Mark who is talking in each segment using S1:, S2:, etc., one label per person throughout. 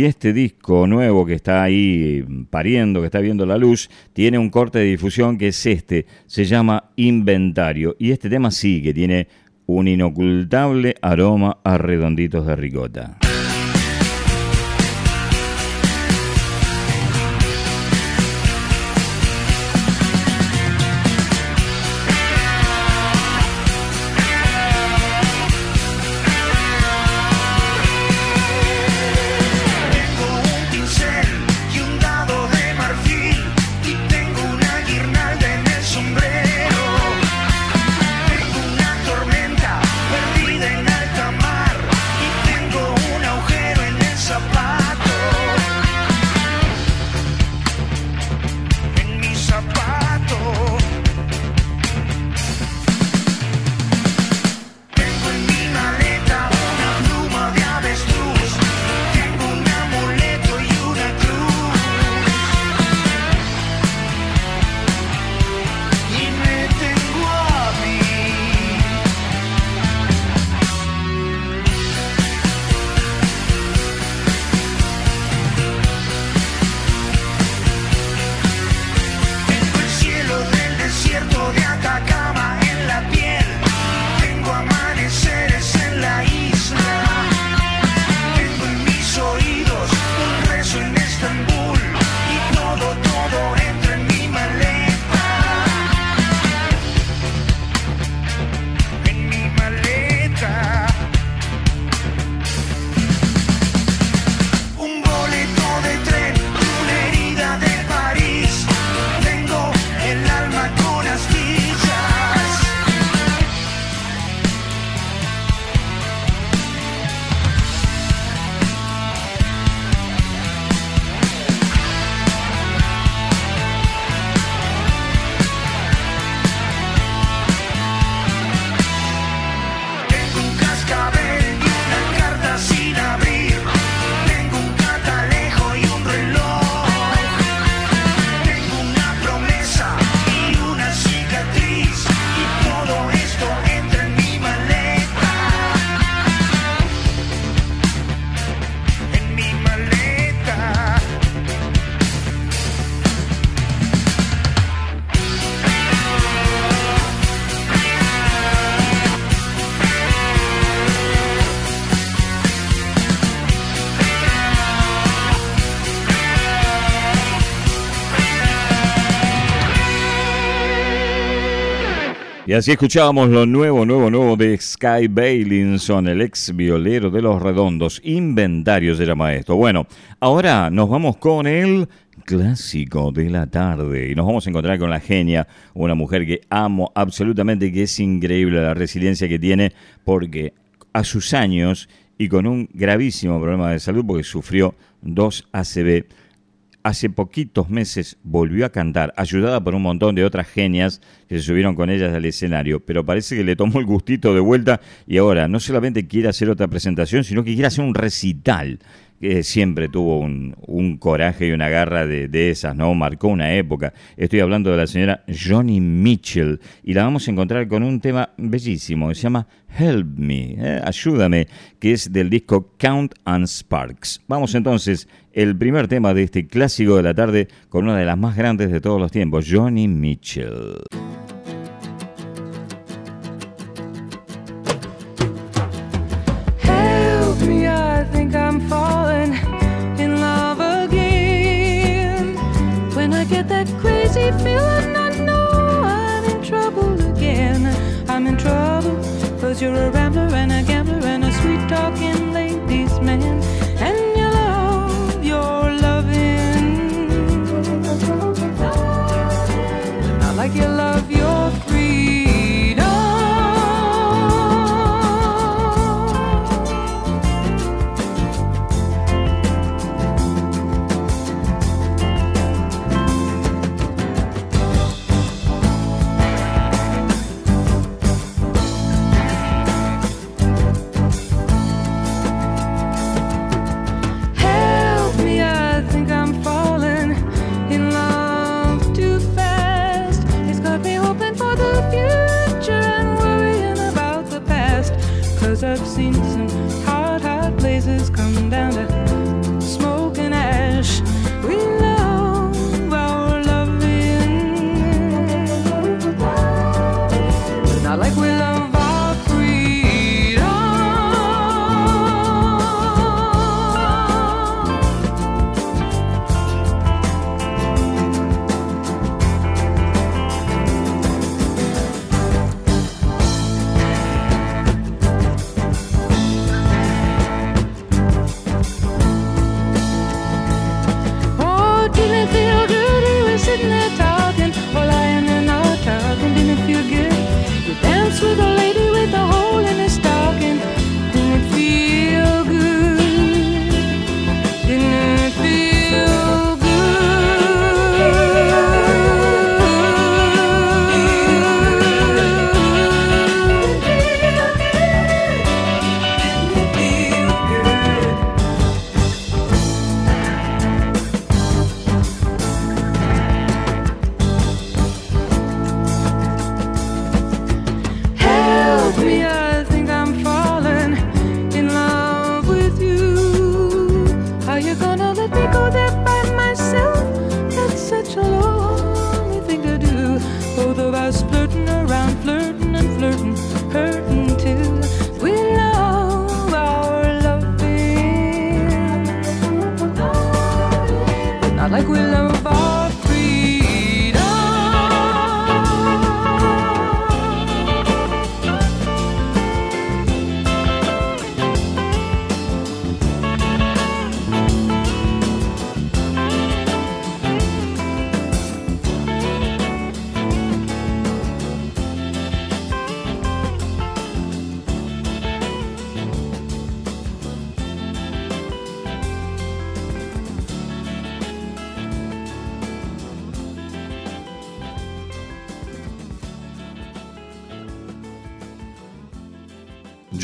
S1: y este disco nuevo que está ahí pariendo, que está viendo la luz, tiene un corte de difusión que es este, se llama Inventario y este tema sí que tiene un inocultable aroma a redonditos de ricota. Y así escuchábamos lo nuevo, nuevo, nuevo de Sky Bailinson, el ex violero de los redondos. Inventarios era maestro. Bueno, ahora nos vamos con el clásico de la tarde. Y nos vamos a encontrar con la genia, una mujer que amo absolutamente, que es increíble la resiliencia que tiene, porque a sus años y con un gravísimo problema de salud, porque sufrió dos ACV, hace poquitos meses volvió a cantar, ayudada por un montón de otras genias que se subieron con ellas al escenario, pero parece que le tomó el gustito de vuelta y ahora no solamente quiere hacer otra presentación, sino que quiere hacer un recital que siempre tuvo un, coraje y una garra de, esas, ¿no? Marcó una época. Estoy hablando de la señora Johnny Mitchell y la vamos a encontrar con un tema bellísimo se llama Help Me, ¿eh? Ayúdame, que es del disco Count and Sparks. Vamos entonces, el primer tema de este clásico de la tarde con una de las más grandes de todos los tiempos, Johnny Mitchell.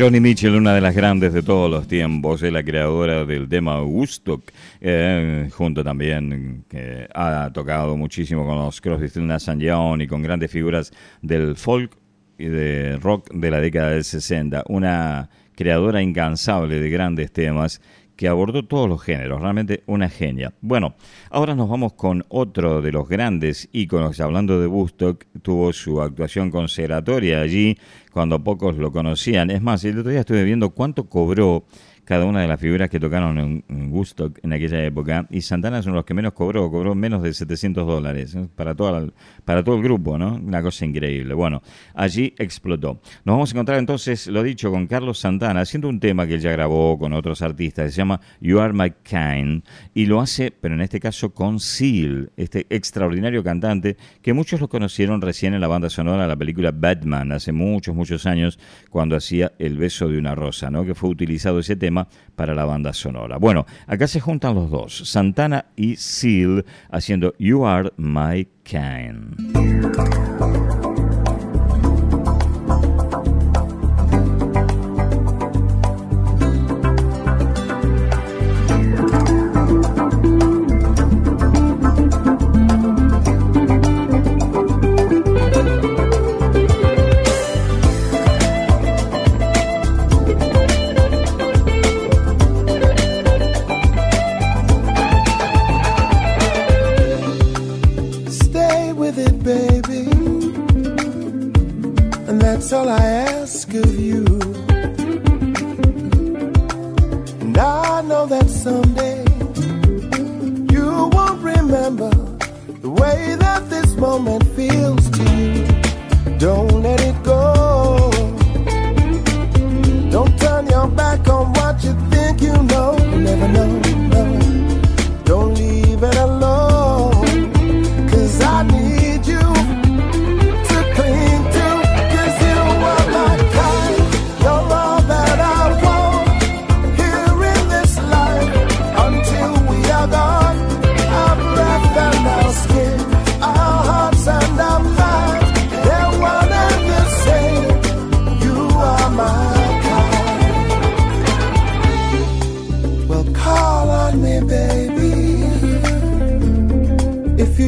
S1: Johnny Mitchell, una de las grandes de todos los tiempos, es la creadora del tema Woodstock, eh, junto también, ha tocado muchísimo con los Crosby, Stills, Young y con grandes figuras del folk y de rock de la década del 60. Una creadora incansable de grandes temas que abordó todos los géneros, realmente una genia. Bueno, ahora nos vamos con otro de los grandes íconos, hablando de Woodstock, tuvo su actuación conservatoria allí cuando pocos lo conocían. Es más, el otro día estuve viendo cuánto cobró cada una de las figuras que tocaron en, en Woodstock en aquella época. Y Santana es uno de los que menos cobró, cobró menos de 700 dólares para, toda para todo el grupo, ¿no? Una cosa increíble. Bueno, allí explotó. Nos vamos a encontrar entonces, lo dicho, con Carlos Santana, haciendo un tema que él ya grabó con otros artistas, se llama You Are My Kind, y lo hace, pero en este caso con Seal, este extraordinario cantante que muchos lo conocieron recién en la banda sonora de la película Batman, hace muchos, muchos años, cuando hacía El beso de una rosa, ¿no? Que fue utilizado ese tema para la banda sonora. Bueno, acá se juntan los dos, Santana y Seal, haciendo You Are My Kind.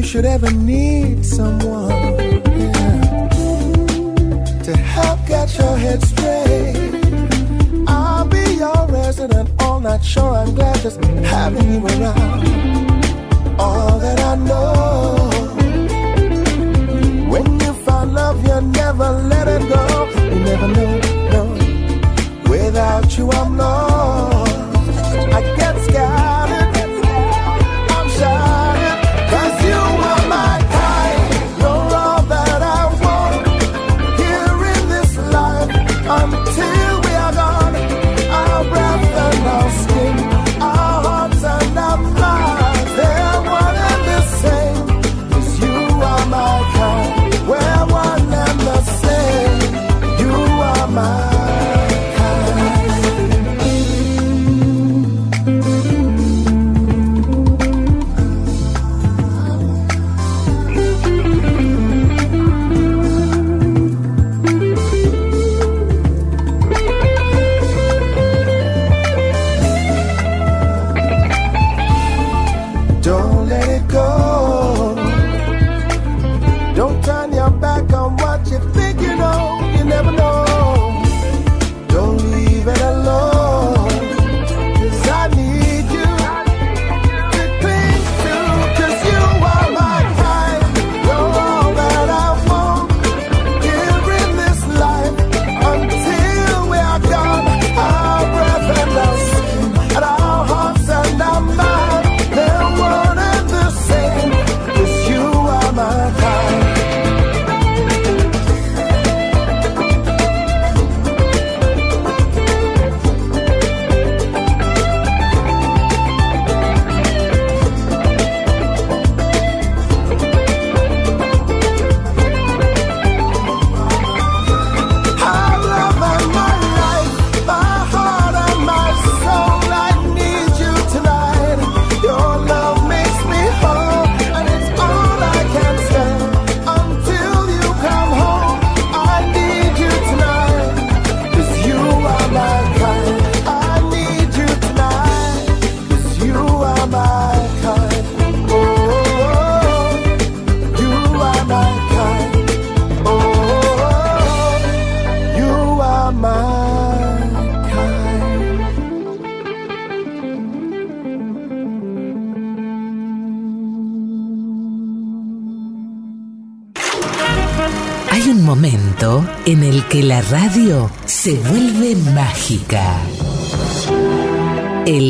S2: Should ever need someone yeah, to help get your head straight, I'll be your resident all night. Sure, I'm glad just having you around. All that I know. When you find love, you never let it go. You never know, no. Without you, I'm lost.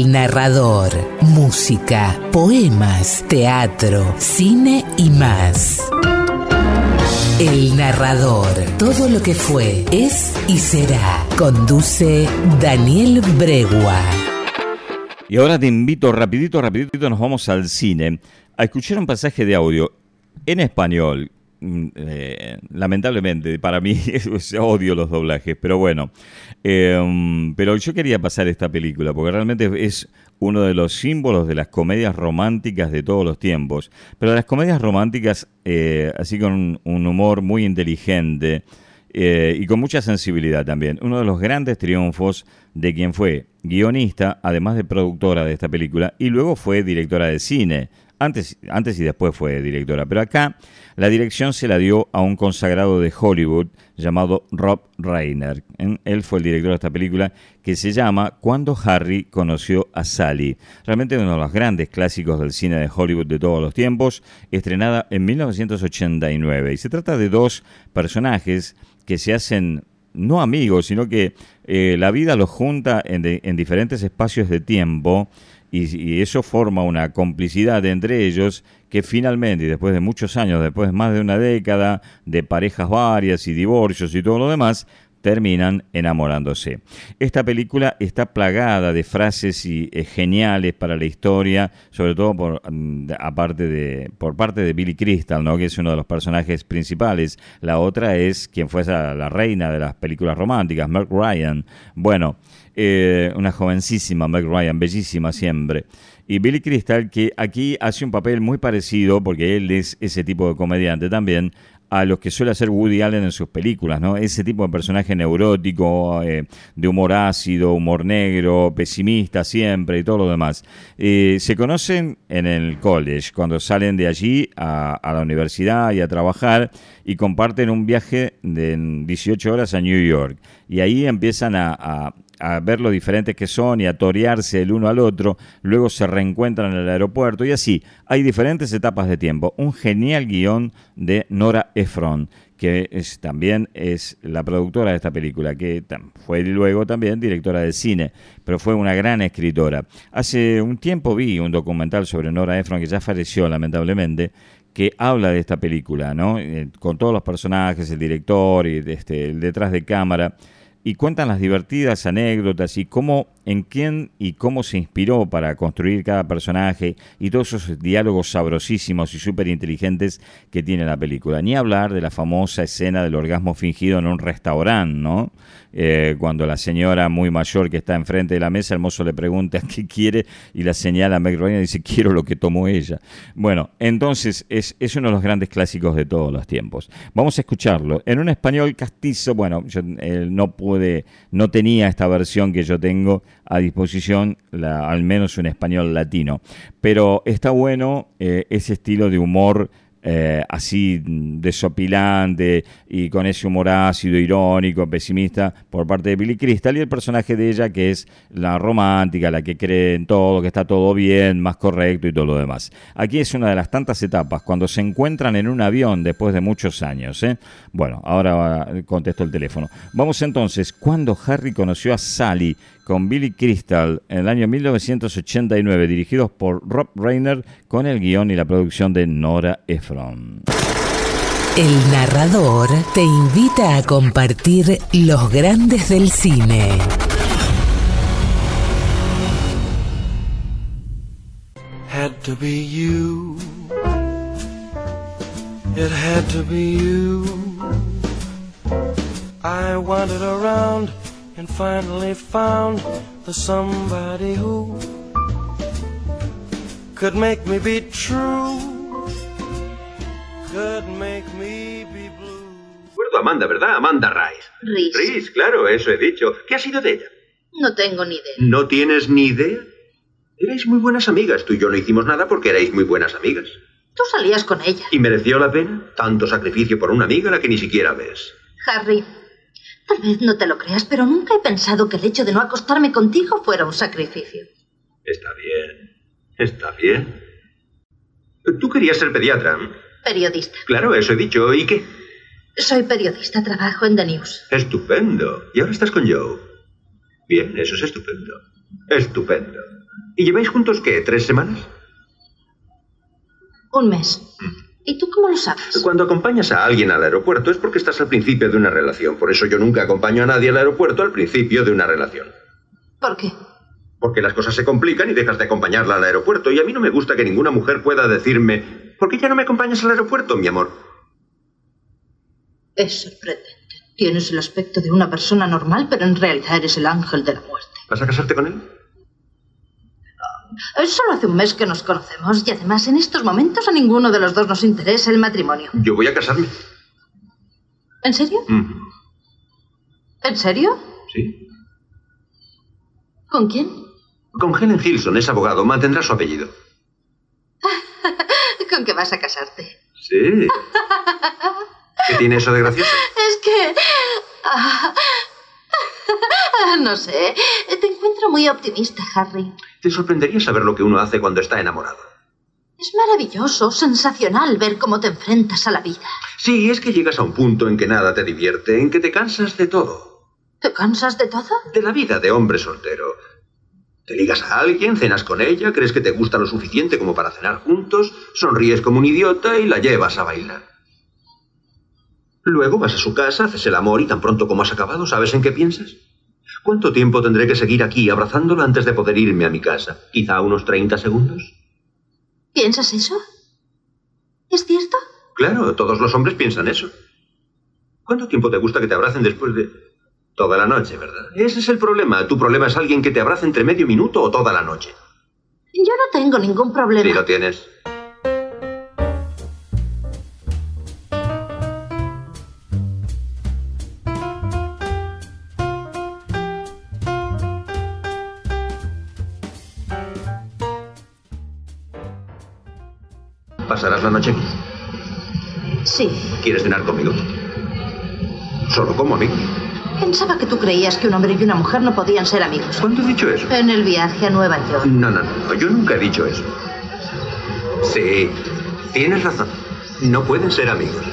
S3: Narrador, música, poemas, teatro, cine y más. El narrador, todo lo que fue, es y será. Conduce Daniel Bregua.
S1: Y ahora te invito rapidito, rapidito, nos vamos al cine a escuchar un pasaje de audio en español. Mm, eh, lamentablemente, para mí odio los doblajes, pero bueno. Eh, pero yo quería pasar esta película porque realmente es uno de los símbolos de las comedias románticas de todos los tiempos. Pero las comedias románticas, eh, así con un, un humor muy inteligente, eh, y con mucha sensibilidad también. Uno de los grandes triunfos de quien fue guionista, además de productora de esta película, y luego fue directora de cine. Antes, antes y después fue directora, pero acá la dirección se la dio a un consagrado de Hollywood llamado Rob Reiner. Él fue el director de esta película que se llama Cuando Harry conoció a Sally. Realmente uno de los grandes clásicos del cine de Hollywood de todos los tiempos, estrenada en 1989. Y se trata de dos personajes que se hacen no amigos, sino que eh, la vida los junta en, en diferentes espacios de tiempo y, eso forma una complicidad entre ellos que finalmente, después de muchos años, después de más de una década de parejas varias y divorcios y todo lo demás, terminan enamorándose. Esta película está plagada de frases y, eh, geniales para la historia, sobre todo por, mm, aparte de, por parte de Billy Crystal, ¿no? que es uno de los personajes principales. La otra es quien fue la reina de las películas románticas, Mark Ryan. Bueno, eh, una jovencísima Meg Ryan, bellísima siempre. Y Billy Crystal, que aquí hace un papel muy parecido, porque él es ese tipo de comediante también, a los que suele hacer Woody Allen en sus películas, ¿no? Ese tipo de personaje neurótico, eh, de humor ácido, humor negro, pesimista siempre y todo lo demás. Eh, se conocen en el college, cuando salen de allí a, la universidad y a trabajar y comparten un viaje de 18 horas a New York. Y ahí empiezan a a ver lo diferentes que son y a torearse el uno al otro, luego se reencuentran en el aeropuerto y así. Hay diferentes etapas de tiempo. Un genial guion de Nora Ephron, que es, también es la productora de esta película, que fue luego también directora de cine, pero fue una gran escritora. Hace un tiempo vi un documental sobre Nora Ephron, que ya falleció lamentablemente, que habla de esta película, ¿no? Eh, con todos los personajes, el director y este, el detrás de cámara y cuentan las divertidas anécdotas y cómo, en quién y cómo se inspiró para construir cada personaje y todos esos diálogos sabrosísimos y súper inteligentes que tiene la película. Ni hablar de la famosa escena del orgasmo fingido en un restaurante, ¿no? Eh, cuando la señora muy mayor que está enfrente de la mesa, el mozo le pregunta qué quiere y la señala a Meg Ryan y dice quiero lo que tomó ella. Bueno, entonces es, es uno de los grandes clásicos de todos los tiempos. Vamos a escucharlo en un español castizo. Bueno, yo eh, no pude, no tenía esta versión que yo tengo a disposición, al menos un español latino, pero está bueno eh, ese estilo de humor eh, así desopilante y con ese humor ácido, irónico, pesimista por parte de Billy Crystal y el personaje de ella que es la romántica, la que cree en todo, que está todo bien, más correcto y todo lo demás. Aquí es una de las tantas etapas cuando se encuentran en un avión después de muchos años. ¿eh? Bueno, ahora contesto el teléfono. Vamos entonces, cuando Harry conoció a Sally con Billy Crystal en el año 1989, dirigidos por Rob Reiner, con el guion y la producción de Nora Ephron.
S3: El narrador te invita a compartir los grandes del cine.
S2: Had to be you. It had to be you. I wandered around. And finally found the somebody who could make me be true, could make me be blue.
S4: Recuerdo Amanda, ¿verdad? Amanda Rice.
S5: Rice.
S4: Rice, claro, eso he dicho. ¿Qué ha sido de ella?
S5: No tengo ni idea.
S4: ¿No tienes ni idea? Erais muy buenas amigas. Tú y yo no hicimos nada porque erais muy buenas amigas.
S5: Tú salías con ella.
S4: ¿Y mereció la pena? Tanto sacrificio por una amiga a la que ni siquiera ves.
S5: Harry, Tal vez no te lo creas, pero nunca he pensado que el hecho de no acostarme contigo fuera un sacrificio.
S4: Está bien. Está bien. Tú querías ser pediatra.
S5: Periodista.
S4: Claro, eso he dicho. ¿Y qué?
S5: Soy periodista, trabajo en The News.
S4: Estupendo. Y ahora estás con Joe. Bien, eso es estupendo. Estupendo. ¿Y lleváis juntos qué? ¿Tres semanas?
S5: Un mes. ¿Y tú cómo lo sabes?
S4: Cuando acompañas a alguien al aeropuerto es porque estás al principio de una relación. Por eso yo nunca acompaño a nadie al aeropuerto al principio de una relación.
S5: ¿Por qué?
S4: Porque las cosas se complican y dejas de acompañarla al aeropuerto. Y a mí no me gusta que ninguna mujer pueda decirme, ¿por qué ya no me acompañas al aeropuerto, mi amor?
S5: Es sorprendente. Tienes el aspecto de una persona normal, pero en realidad eres el ángel de la muerte.
S4: ¿Vas a casarte con él?
S5: Es solo hace un mes que nos conocemos y además en estos momentos a ninguno de los dos nos interesa el matrimonio.
S4: Yo voy a casarme.
S5: ¿En serio? ¿En serio?
S4: Sí.
S5: ¿Con quién?
S4: Con Helen Hilson, es abogado, mantendrá su apellido.
S5: ¿Con qué vas a casarte?
S4: Sí. ¿Qué tiene eso de gracioso?
S5: Es que... no sé. Te encuentro muy optimista, Harry.
S4: Te sorprendería saber lo que uno hace cuando está enamorado.
S5: Es maravilloso, sensacional ver cómo te enfrentas a la vida.
S4: Sí, es que llegas a un punto en que nada te divierte, en que te cansas de todo.
S5: ¿Te cansas de todo?
S4: De la vida de hombre soltero. Te ligas a alguien, cenas con ella, crees que te gusta lo suficiente como para cenar juntos, sonríes como un idiota y la llevas a bailar. Luego vas a su casa, haces el amor y tan pronto como has acabado, ¿sabes en qué piensas? ¿Cuánto tiempo tendré que seguir aquí abrazándola antes de poder irme a mi casa? ¿Quizá unos 30 segundos?
S5: ¿Piensas eso? ¿Es cierto?
S4: Claro, todos los hombres piensan eso. ¿Cuánto tiempo te gusta que te abracen después de... Toda la noche, ¿verdad? Ese es el problema. Tu problema es alguien que te abrace entre medio minuto o toda la noche.
S5: Yo no tengo ningún problema.
S4: Sí, lo tienes. ¿Pasarás la noche aquí?
S5: Sí.
S4: ¿Quieres cenar conmigo? Solo como amigo.
S5: Pensaba que tú creías que un hombre y una mujer no podían ser amigos.
S4: ¿Cuándo he dicho eso?
S5: En el viaje a Nueva York.
S4: No, no, no, yo nunca he dicho eso. Sí, tienes razón. No pueden ser amigos.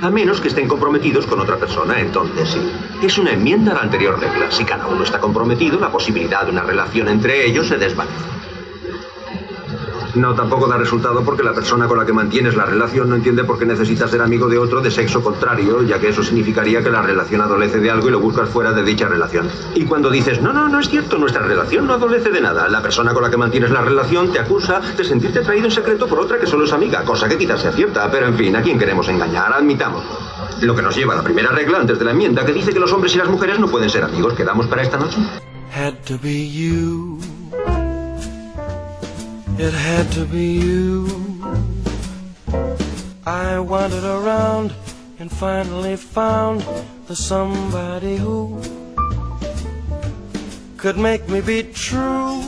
S4: A menos que estén comprometidos con otra persona, entonces sí. Es una enmienda a la anterior regla. Si cada uno está comprometido, la posibilidad de una relación entre ellos se desvanece. No, tampoco da resultado porque la persona con la que mantienes la relación no entiende por qué necesitas ser amigo de otro de sexo contrario, ya que eso significaría que la relación adolece de algo y lo buscas fuera de dicha relación. Y cuando dices, no, no, no es cierto, nuestra relación no adolece de nada, la persona con la que mantienes la relación te acusa de sentirte atraído en secreto por otra que solo es amiga, cosa que quizás sea cierta, pero en fin, ¿a quién queremos engañar? Admitámoslo. Lo que nos lleva a la primera regla antes de la enmienda, que dice que los hombres y las mujeres no pueden ser amigos. ¿Quedamos para esta noche?
S6: Had to be you. It had to be you. I wandered around and finally found the somebody who could make me be true,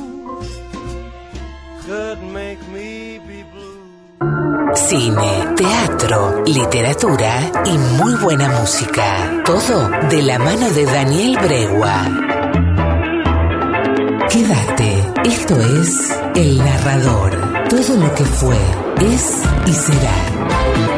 S6: could make me be blue.
S3: Cine, teatro, literatura y muy buena música. Todo de la mano de Daniel Bregua. Quédate, esto es El Narrador. Todo lo que fue, es y será.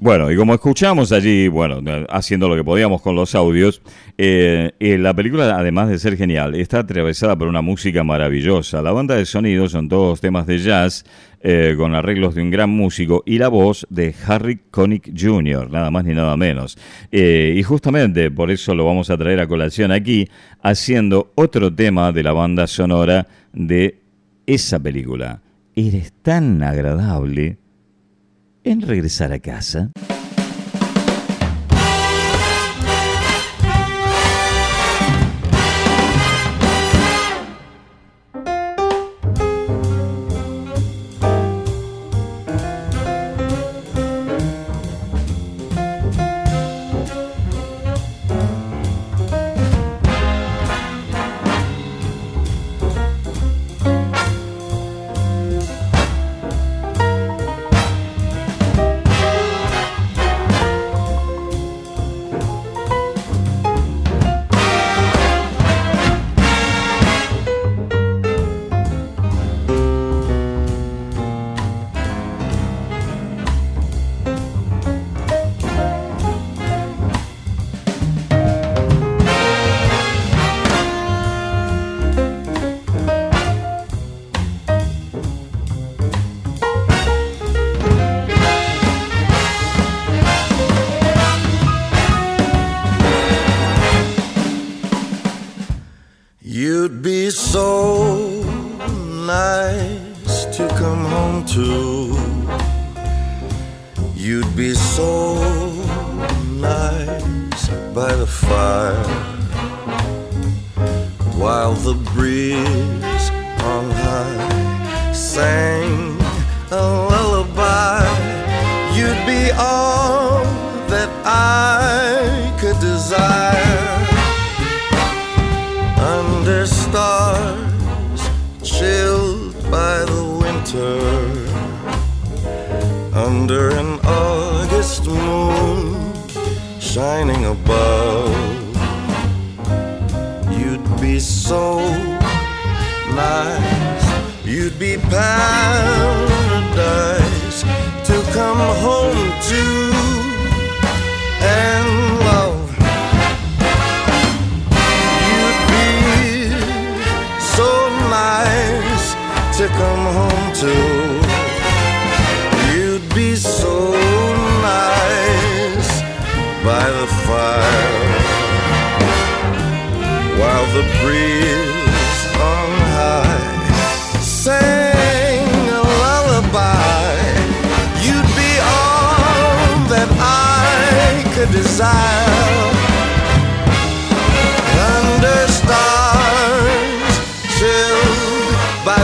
S1: Bueno, y como escuchamos allí, bueno, haciendo lo que podíamos con los audios, eh, eh, la película, además de ser genial, está atravesada por una música maravillosa. La banda de sonido son todos temas de jazz, eh, con arreglos de un gran músico, y la voz de Harry Connick Jr., nada más ni nada menos. Eh, y justamente por eso lo vamos a traer a colación aquí, haciendo otro tema de la banda sonora de esa película. Eres tan agradable en regresar a casa.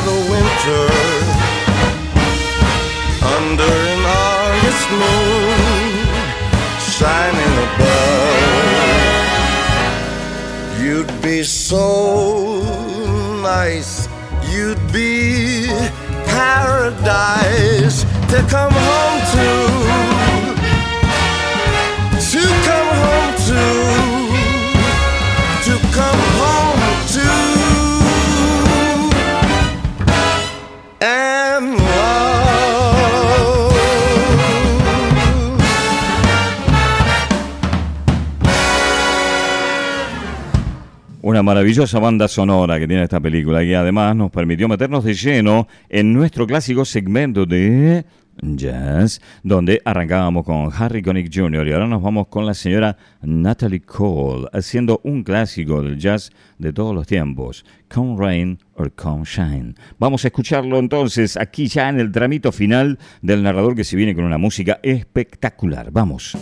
S7: The winter under an August moon shining above. You'd be so nice, you'd be paradise to come home to, to come home to, to come
S1: Una maravillosa banda sonora que tiene esta película y además nos permitió meternos de lleno en nuestro clásico segmento de jazz, donde arrancábamos con Harry Connick Jr. y ahora nos vamos con la señora Natalie Cole, haciendo un clásico del jazz de todos los tiempos, Come Rain or Come Shine. Vamos a escucharlo entonces aquí ya en el tramito final del narrador que se viene con una música espectacular. Vamos.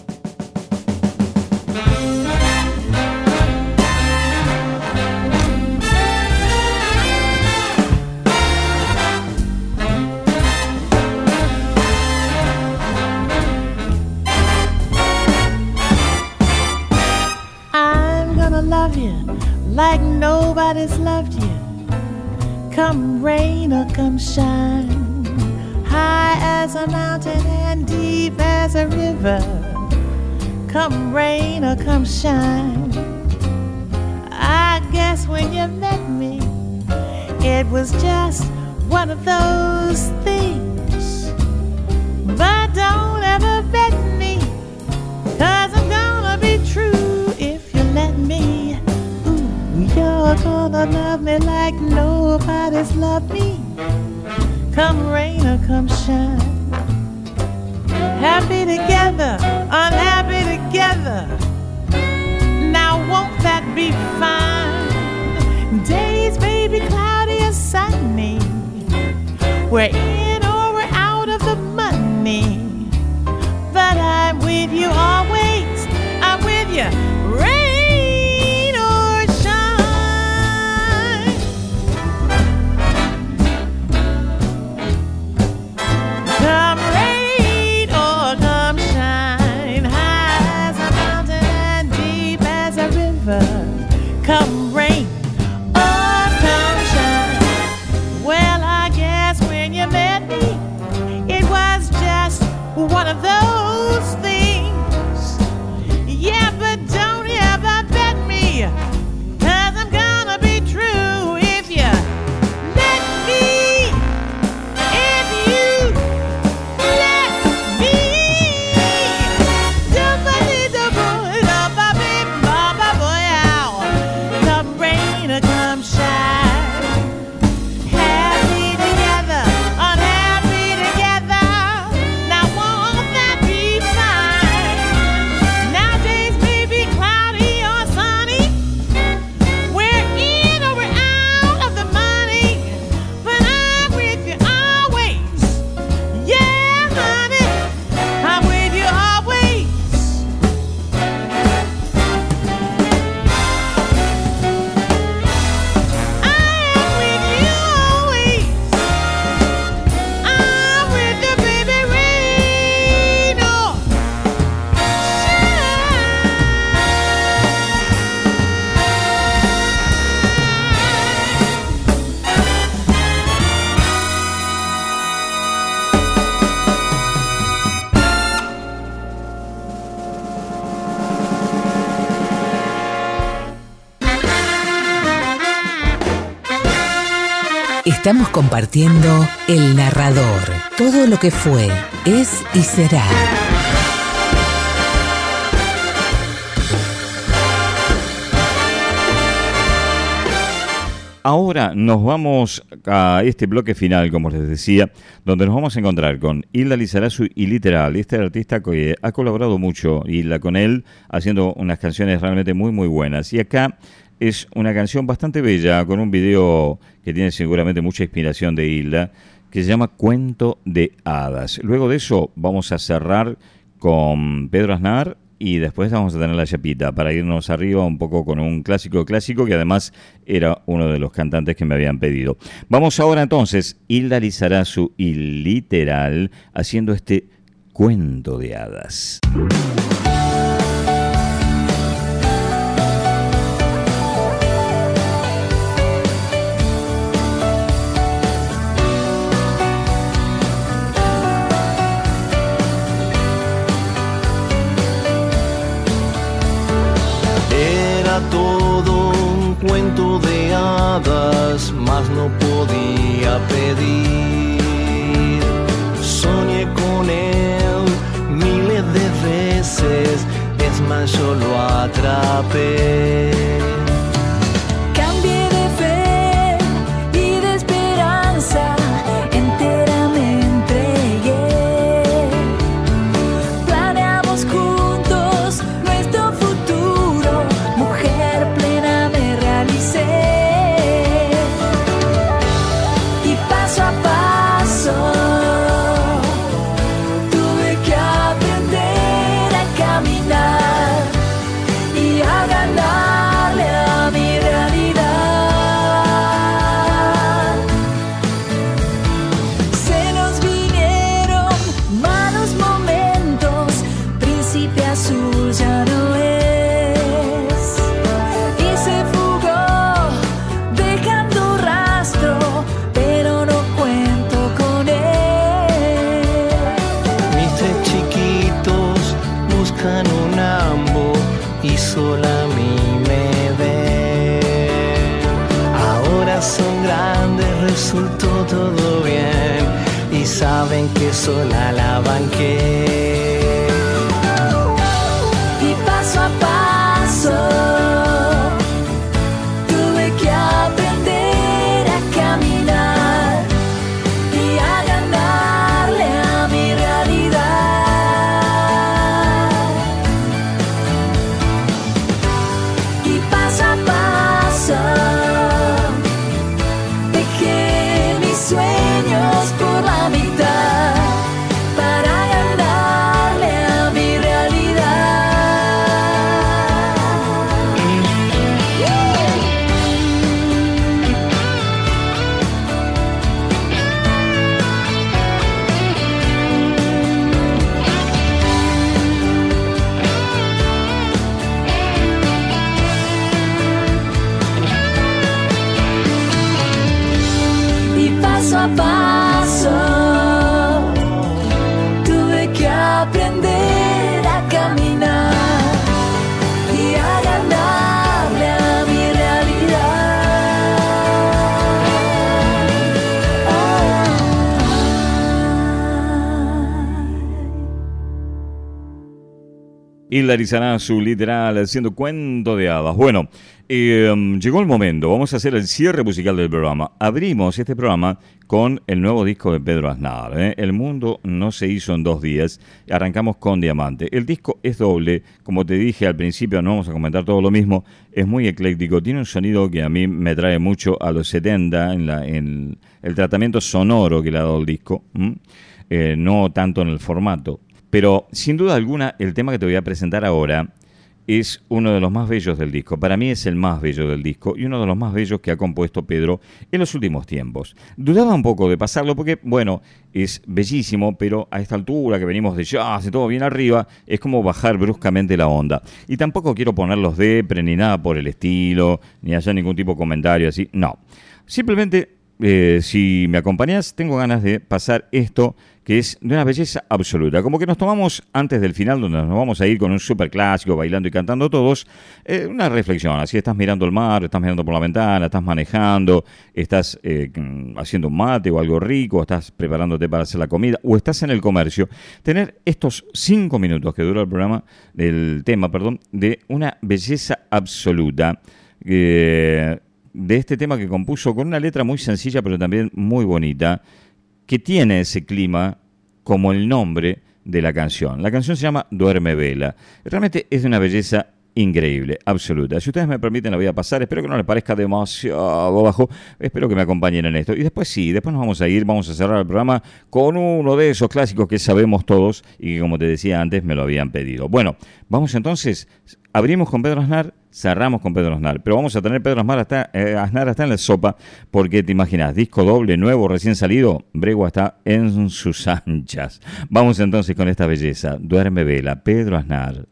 S8: Like nobody's loved you. Come rain or come shine, high as a mountain and deep as a river. Come rain or come shine. I guess when you met me, it was just one of those things. But don't ever bet me you're gonna love me like nobody's loved me. Come rain or come shine. Happy together, unhappy together. Now won't that be fine? Days may be cloudy or sunny. We're in or we're out of the money but I'm with you always.
S3: Estamos compartiendo El Narrador. Todo lo que fue, es y será.
S1: Ahora nos vamos a este bloque final, como les decía, donde nos vamos a encontrar con Hilda Lizarazu y Literal, este artista que ha colaborado mucho, Hilda, con él, haciendo unas canciones realmente muy, muy buenas. Y acá es una canción bastante bella, con un video que tiene seguramente mucha inspiración de Hilda, que se llama Cuento de Hadas. Luego de eso vamos a cerrar con Pedro Aznar y después vamos a tener la chapita para irnos arriba un poco con un clásico clásico que además era uno de los cantantes que me habían pedido. Vamos ahora entonces, Hilda Lizarazu y Literal haciendo este cuento de hadas.
S6: De hadas, mas no podía pedir. Soñé con él miles de veces, es más, yo lo atrapé. Buscan un ambo y solo a mí me ven. Ahora son grandes, resultó todo bien y saben que sola la banqué.
S1: Hilda Lizarazu, literal, haciendo cuento de hadas. Bueno, eh, llegó el momento, vamos a hacer el cierre musical del programa. Abrimos este programa con el nuevo disco de Pedro Aznar. ¿eh? El mundo no se hizo en dos días. Arrancamos con Diamante. El disco es doble, como te dije al principio, no vamos a comentar todo lo mismo. Es muy ecléctico, tiene un sonido que a mí me trae mucho a los 70 en, la, el tratamiento sonoro que le ha dado el disco. Eh, no tanto en el formato. Pero sin duda alguna, el tema que te voy a presentar ahora es uno de los más bellos del disco. Para mí es el más bello del disco y uno de los más bellos que ha compuesto Pedro en los últimos tiempos. Dudaba un poco de pasarlo porque, bueno, es bellísimo, pero a esta altura que venimos de ya, hace todo bien arriba, es como bajar bruscamente la onda. Y tampoco quiero ponerlos de pre ni nada por el estilo, ni hacer ningún tipo de comentario así. No. Simplemente eh, si me acompañas, tengo ganas de pasar esto que es de una belleza absoluta. Como que nos tomamos antes del final, donde nos vamos a ir con un super clásico, bailando y cantando todos, eh, una reflexión. Así estás mirando el mar, estás mirando por la ventana, estás manejando, estás eh, haciendo un mate o algo rico, estás preparándote para hacer la comida, o estás en el comercio. Tener estos cinco minutos que dura el programa, del tema, perdón, de una belleza absoluta. De este tema que compuso con una letra muy sencilla pero también muy bonita que tiene ese clima como el nombre de la canción. La canción se llama Duerme Vela. Realmente es de una belleza increíble, absoluta. Si ustedes me permiten, la voy a pasar. Espero que no les parezca demasiado bajo. Espero que me acompañen en esto. Y después sí, después nos vamos a ir, vamos a cerrar el programa con uno de esos clásicos que sabemos todos y que, como te decía antes, me lo habían pedido. Bueno, vamos entonces. Abrimos con Pedro Aznar, cerramos con Pedro Aznar. Pero vamos a tener Pedro Aznar hasta, eh, Aznar hasta en la sopa, porque te imaginas, disco doble, nuevo, recién salido, Bregua está en sus anchas. Vamos entonces con esta belleza. Duerme vela, Pedro Aznar.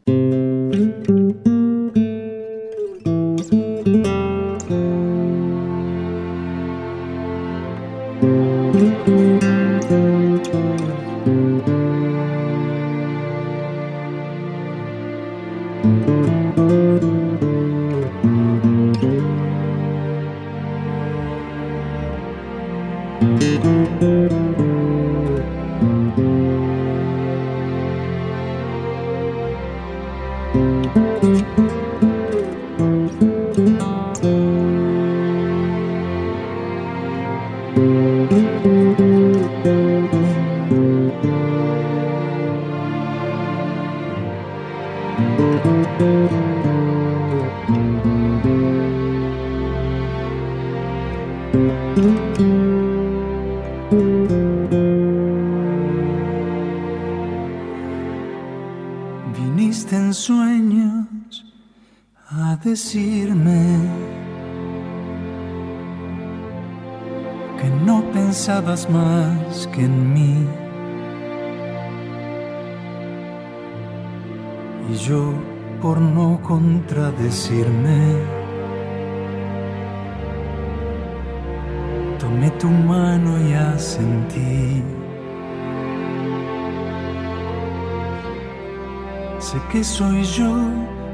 S9: Sé que soy yo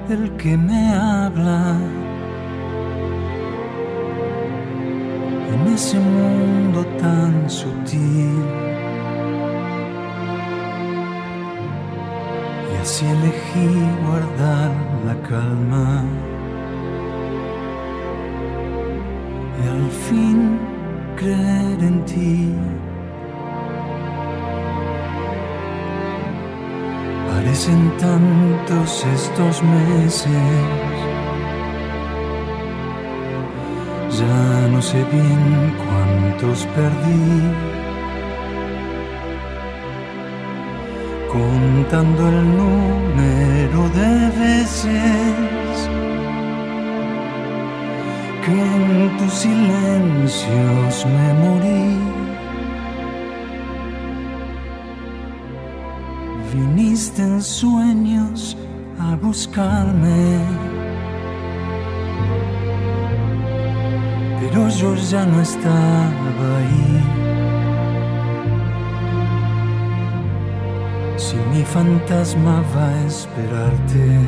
S9: el que me habla. En ese mundo tan sutil. Y así elegí guardar la calma. Y al fin creer en ti. Parecen tantos estos meses. Ya no sé bien cuántos perdí. Contando el número de veces que en tus silencios me morí. En sueños a buscarme, pero yo ya no estaba ahí. Si mi fantasma va a esperarte,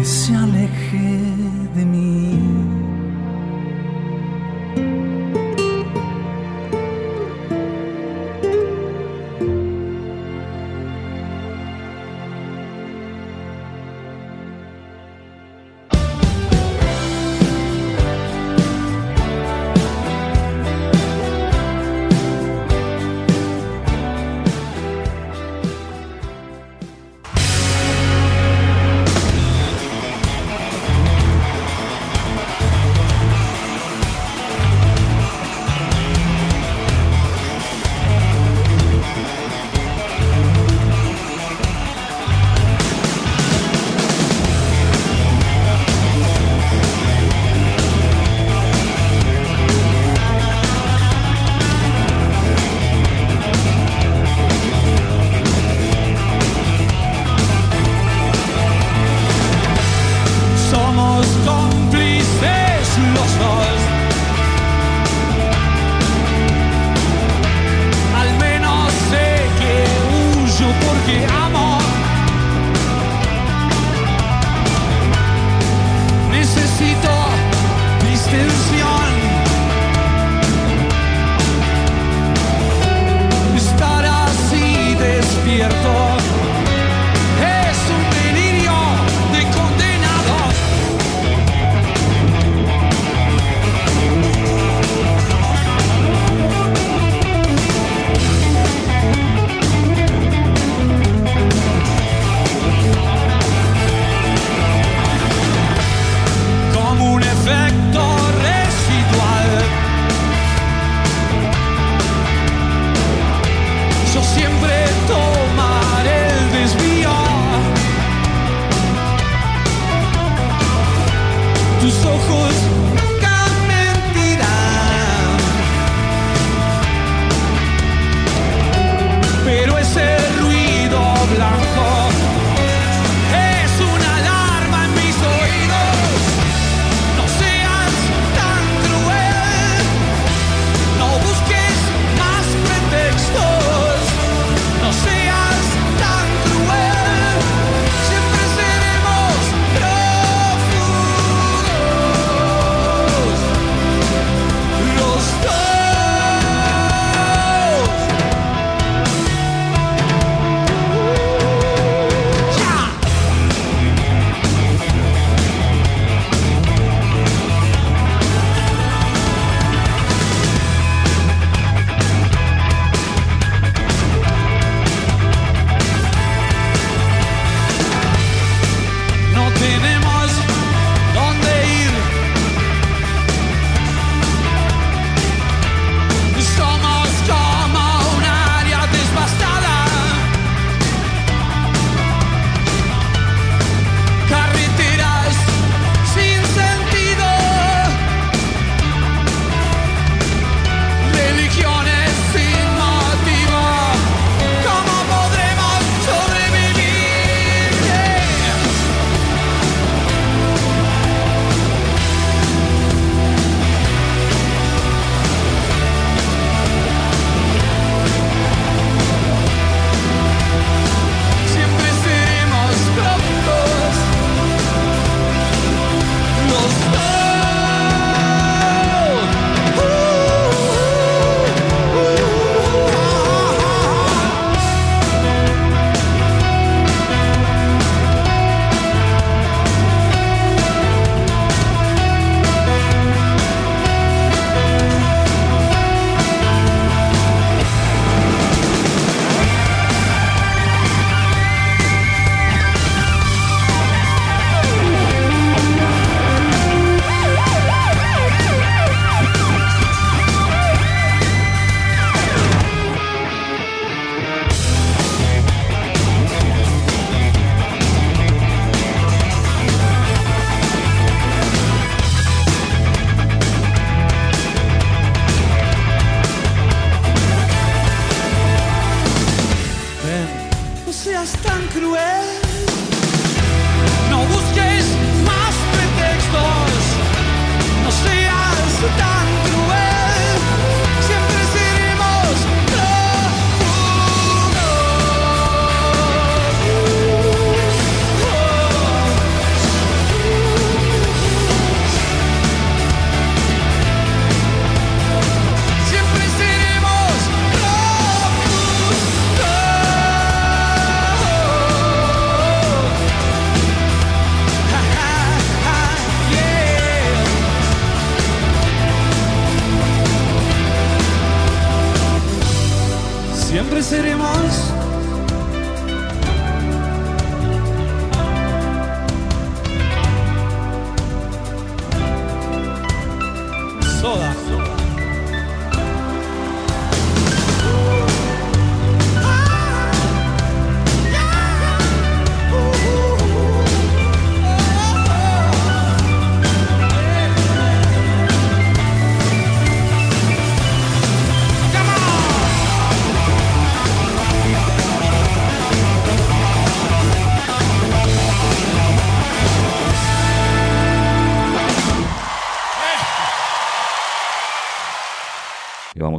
S9: que se aleje de mí.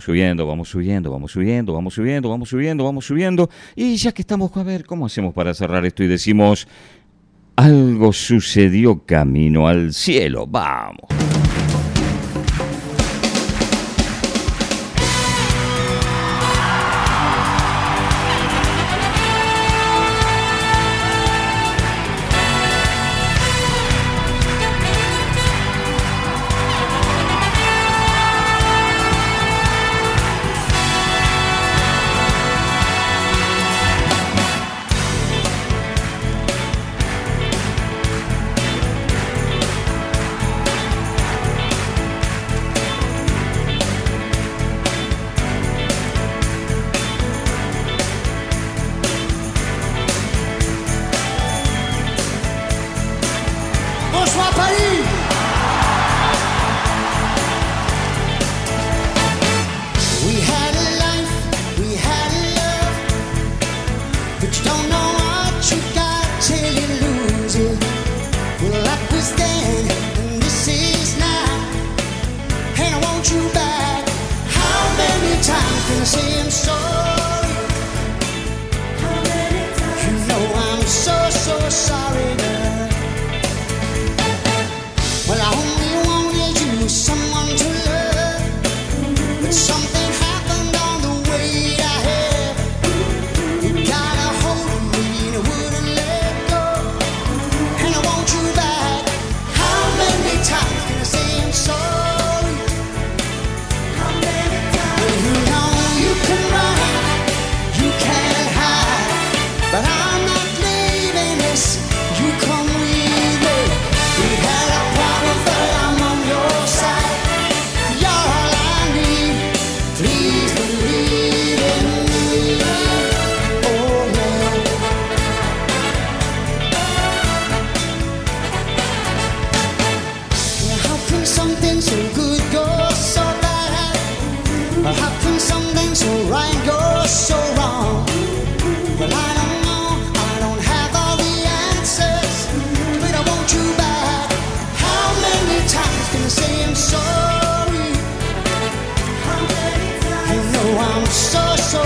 S10: vamos subiendo, vamos subiendo, vamos subiendo, vamos subiendo, vamos subiendo, vamos subiendo. Y ya que estamos, a ver, ¿cómo hacemos para cerrar esto? Y decimos, algo sucedió camino al cielo, vamos.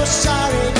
S11: sorry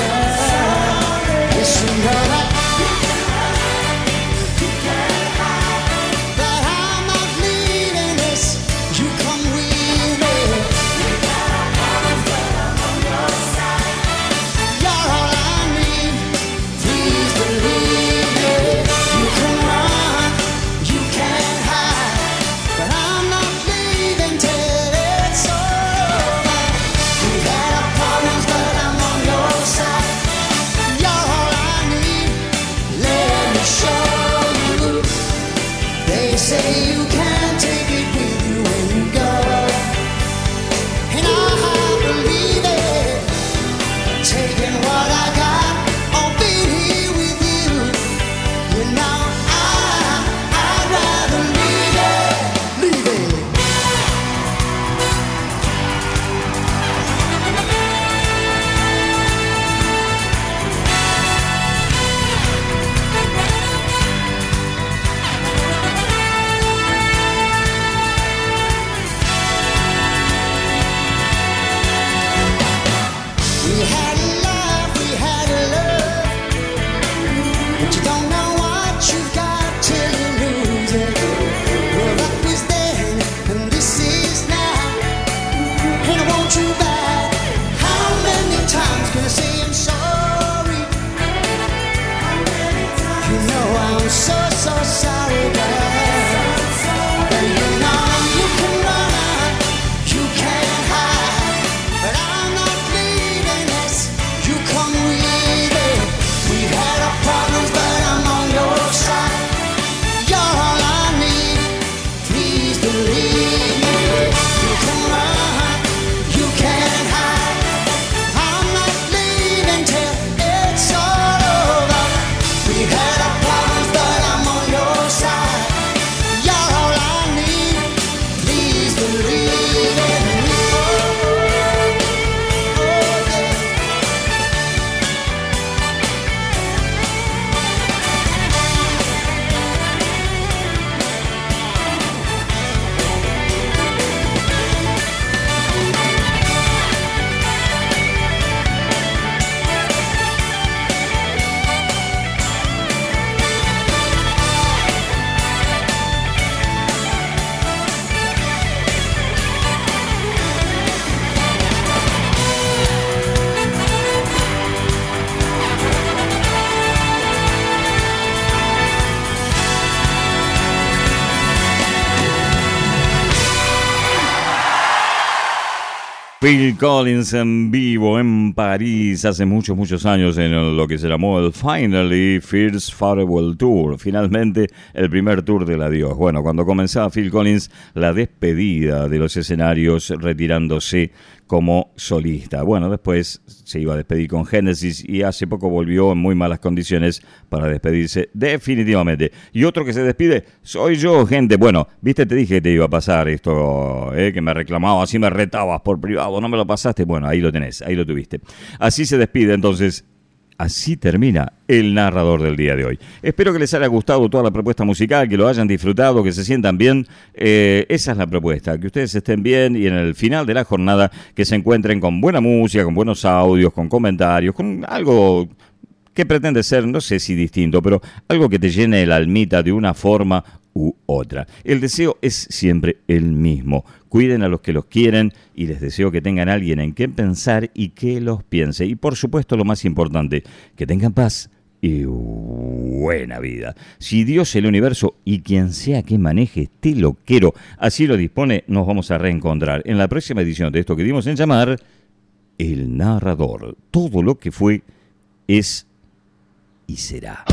S1: Phil Collins en vivo en París hace muchos, muchos años en lo que se llamó el Finally First Farewell Tour. Finalmente el primer tour del adiós. Bueno, cuando comenzaba Phil Collins la despedida de los escenarios retirándose como solista. Bueno, después se iba a despedir con Genesis y hace poco volvió en muy malas condiciones para despedirse definitivamente. Y otro que se despide soy yo, gente. Bueno, viste, te dije que te iba a pasar esto, eh, que me reclamabas y me retabas por privado, no me lo pasaste. Bueno, ahí lo tenés, ahí lo tuviste. Así se despide entonces Así termina el narrador del día de hoy. Espero que les haya gustado toda la propuesta musical, que lo hayan disfrutado, que se sientan bien. Eh, esa es la propuesta, que ustedes estén bien y en el final de la jornada que se encuentren con buena música, con buenos audios, con comentarios, con algo que pretende ser, no sé si distinto, pero algo que te llene el almita de una forma u otra. El deseo es siempre el mismo. Cuiden a los que los quieren y les deseo que tengan alguien en quien pensar y que los piense. Y por supuesto lo más importante, que tengan paz y buena vida. Si Dios, el universo y quien sea que maneje este loquero así lo dispone, nos vamos a reencontrar en la próxima edición de esto que dimos en llamar El Narrador. Todo lo que fue es y será.